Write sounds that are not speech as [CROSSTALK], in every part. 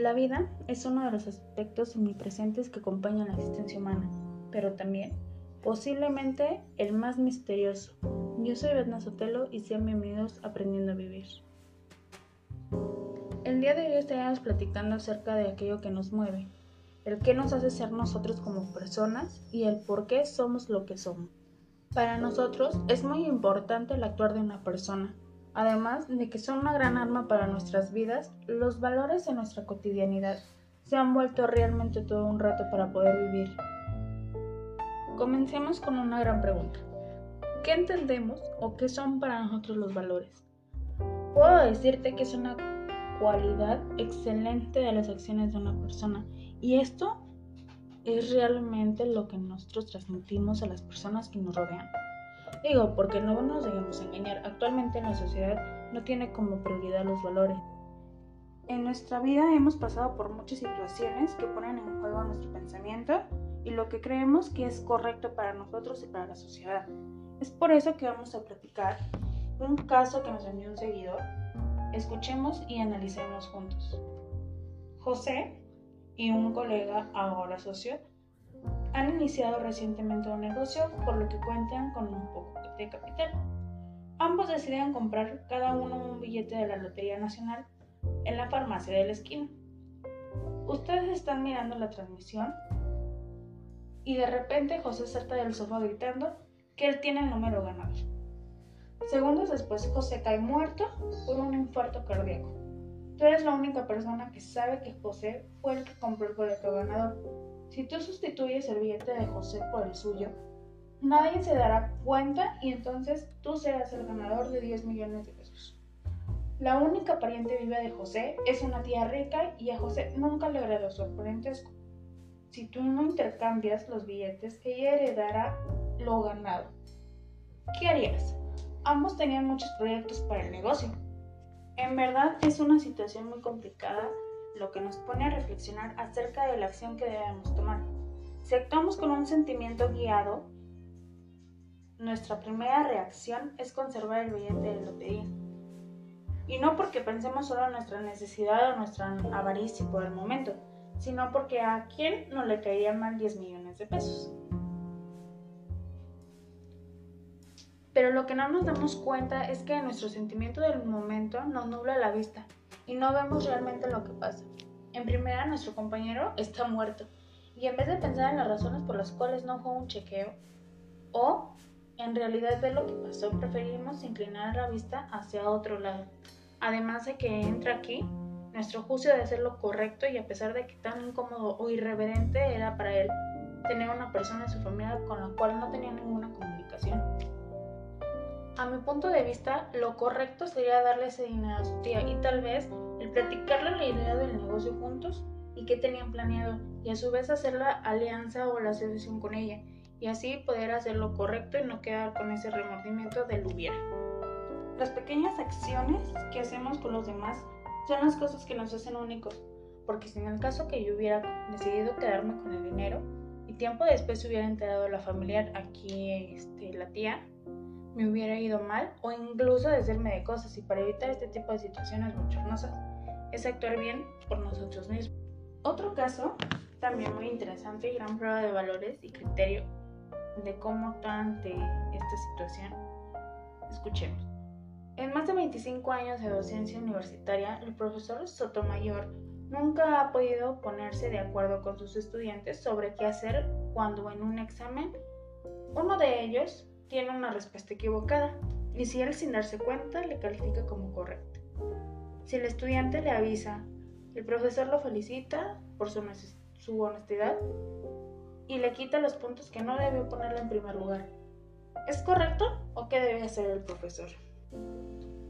La vida es uno de los aspectos omnipresentes que acompañan la existencia humana, pero también, posiblemente, el más misterioso. Yo soy Bedna Sotelo y sean bienvenidos Aprendiendo a Vivir. El día de hoy estaremos platicando acerca de aquello que nos mueve, el qué nos hace ser nosotros como personas y el por qué somos lo que somos. Para nosotros es muy importante el actuar de una persona, además de que son una gran arma para nuestras vidas, los valores de nuestra cotidianidad se han vuelto realmente todo un rato para poder vivir. Comencemos con una gran pregunta. ¿Qué entendemos o qué son para nosotros los valores? Puedo decirte que es una cualidad excelente de las acciones de una persona y esto es realmente lo que nosotros transmitimos a las personas que nos rodean. Digo, porque no nos debemos engañar, actualmente en la sociedad no tiene como prioridad los valores. En nuestra vida hemos pasado por muchas situaciones que ponen en juego nuestro pensamiento y lo que creemos que es correcto para nosotros y para la sociedad. Es por eso que vamos a platicar un caso que nos envió un seguidor. Escuchemos y analicemos juntos. José y un colega, ahora socio, han iniciado recientemente un negocio por lo que cuentan con un poco de capital. Ambos deciden comprar cada uno un billete de la Lotería Nacional en la farmacia de la esquina. Ustedes están mirando la transmisión y de repente José salta del sofá gritando que él tiene el número ganador. Segundos después José cae muerto por un infarto cardíaco. Tú eres la única persona que sabe que José fue el que compró el boleto ganador. Si tú sustituyes el billete de José por el suyo, nadie se dará cuenta y entonces tú serás el ganador de 10 millones de pesos. La única pariente viva de José es una tía rica y a José nunca le agradó su parentesco. Si tú no intercambias los billetes, ella heredará lo ganado. ¿Qué harías? Ambos tenían muchos proyectos para el negocio en verdad es una situación muy complicada, lo que nos pone a reflexionar acerca de la acción que debemos tomar. Si actuamos con un sentimiento guiado, nuestra primera reacción es conservar el billete de lotería. Y no porque pensemos solo en nuestra necesidad o nuestra avaricia por el momento, sino porque a quién no le caerían mal 10 millones de pesos. Pero lo que no nos damos cuenta es que nuestro sentimiento del momento nos nubla la vista y no vemos realmente lo que pasa. En primera, nuestro compañero está muerto y en vez de pensar en las razones por las cuales no fue un chequeo o en realidad ver lo que pasó, preferimos inclinar la vista hacia otro lado. Además de que entra aquí nuestro juicio de hacer lo correcto y a pesar de que tan incómodo o irreverente era para él tener una persona en su familia con la cual no tenía ninguna comunicación. A mi punto de vista, lo correcto sería darle ese dinero a su tía y tal vez el platicarle la idea del negocio juntos y qué tenían planeado y a su vez hacer la alianza o la asociación con ella y así poder hacer lo correcto y no quedar con ese remordimiento del hubiera. Las pequeñas acciones que hacemos con los demás son las cosas que nos hacen únicos, porque si en el caso que yo hubiera decidido quedarme con el dinero y tiempo después hubiera enterado la familiar aquí este, la tía, me hubiera ido mal o incluso decirme de cosas y para evitar este tipo de situaciones bochornosas es actuar bien por nosotros mismos. Otro caso, también muy interesante y gran prueba de valores y criterio de cómo actuar ante esta situación. Escuchemos. En más de 25 años de docencia universitaria, el profesor Sotomayor nunca ha podido ponerse de acuerdo con sus estudiantes sobre qué hacer cuando en un examen uno de ellos tiene una respuesta equivocada y si él sin darse cuenta le califica como correcta. Si el estudiante le avisa, el profesor lo felicita por su, su honestidad y le quita los puntos que no debió ponerle en primer lugar. ¿Es correcto o qué debe hacer el profesor?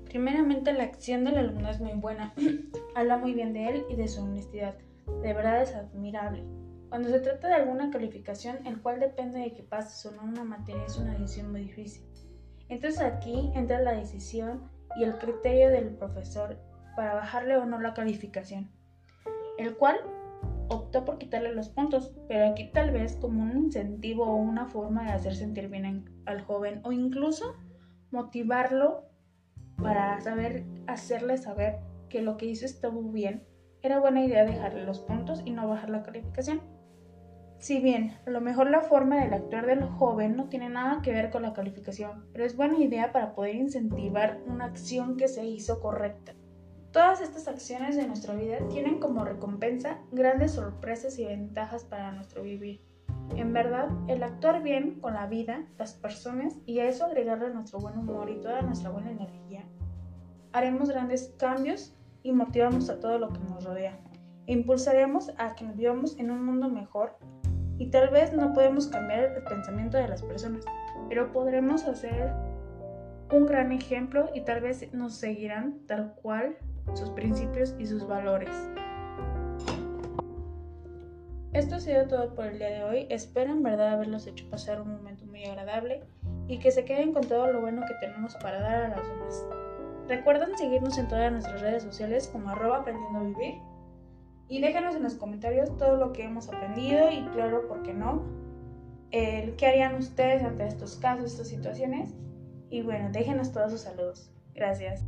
Primeramente, la acción del alumno es muy buena. [CLEARS THROAT] Habla muy bien de él y de su honestidad. De verdad es admirable. Cuando se trata de alguna calificación, el cual depende de que pases o no una materia, es una decisión muy difícil. Entonces aquí entra la decisión y el criterio del profesor para bajarle o no la calificación, el cual optó por quitarle los puntos, pero aquí tal vez como un incentivo o una forma de hacer sentir bien al joven o incluso motivarlo para saber hacerle saber que lo que hizo estuvo bien era buena idea dejarle los puntos y no bajar la calificación. Si bien, a lo mejor la forma del actuar del joven no tiene nada que ver con la calificación, pero es buena idea para poder incentivar una acción que se hizo correcta. Todas estas acciones de nuestra vida tienen como recompensa grandes sorpresas y ventajas para nuestro vivir. En verdad, el actuar bien con la vida, las personas y a eso agregarle nuestro buen humor y toda nuestra buena energía, haremos grandes cambios y motivamos a todo lo que nos rodea. E impulsaremos a que nos vivamos en un mundo mejor y tal vez no podemos cambiar el pensamiento de las personas, pero podremos hacer un gran ejemplo y tal vez nos seguirán tal cual sus principios y sus valores. Esto ha sido todo por el día de hoy. Espero en verdad haberlos hecho pasar un momento muy agradable y que se queden con todo lo bueno que tenemos para dar a los demás. Recuerden seguirnos en todas nuestras redes sociales como arroba aprendiendo a vivir y déjenos en los comentarios todo lo que hemos aprendido y claro, ¿por qué no? El, ¿Qué harían ustedes ante estos casos, estas situaciones? Y bueno, déjenos todos sus saludos. Gracias.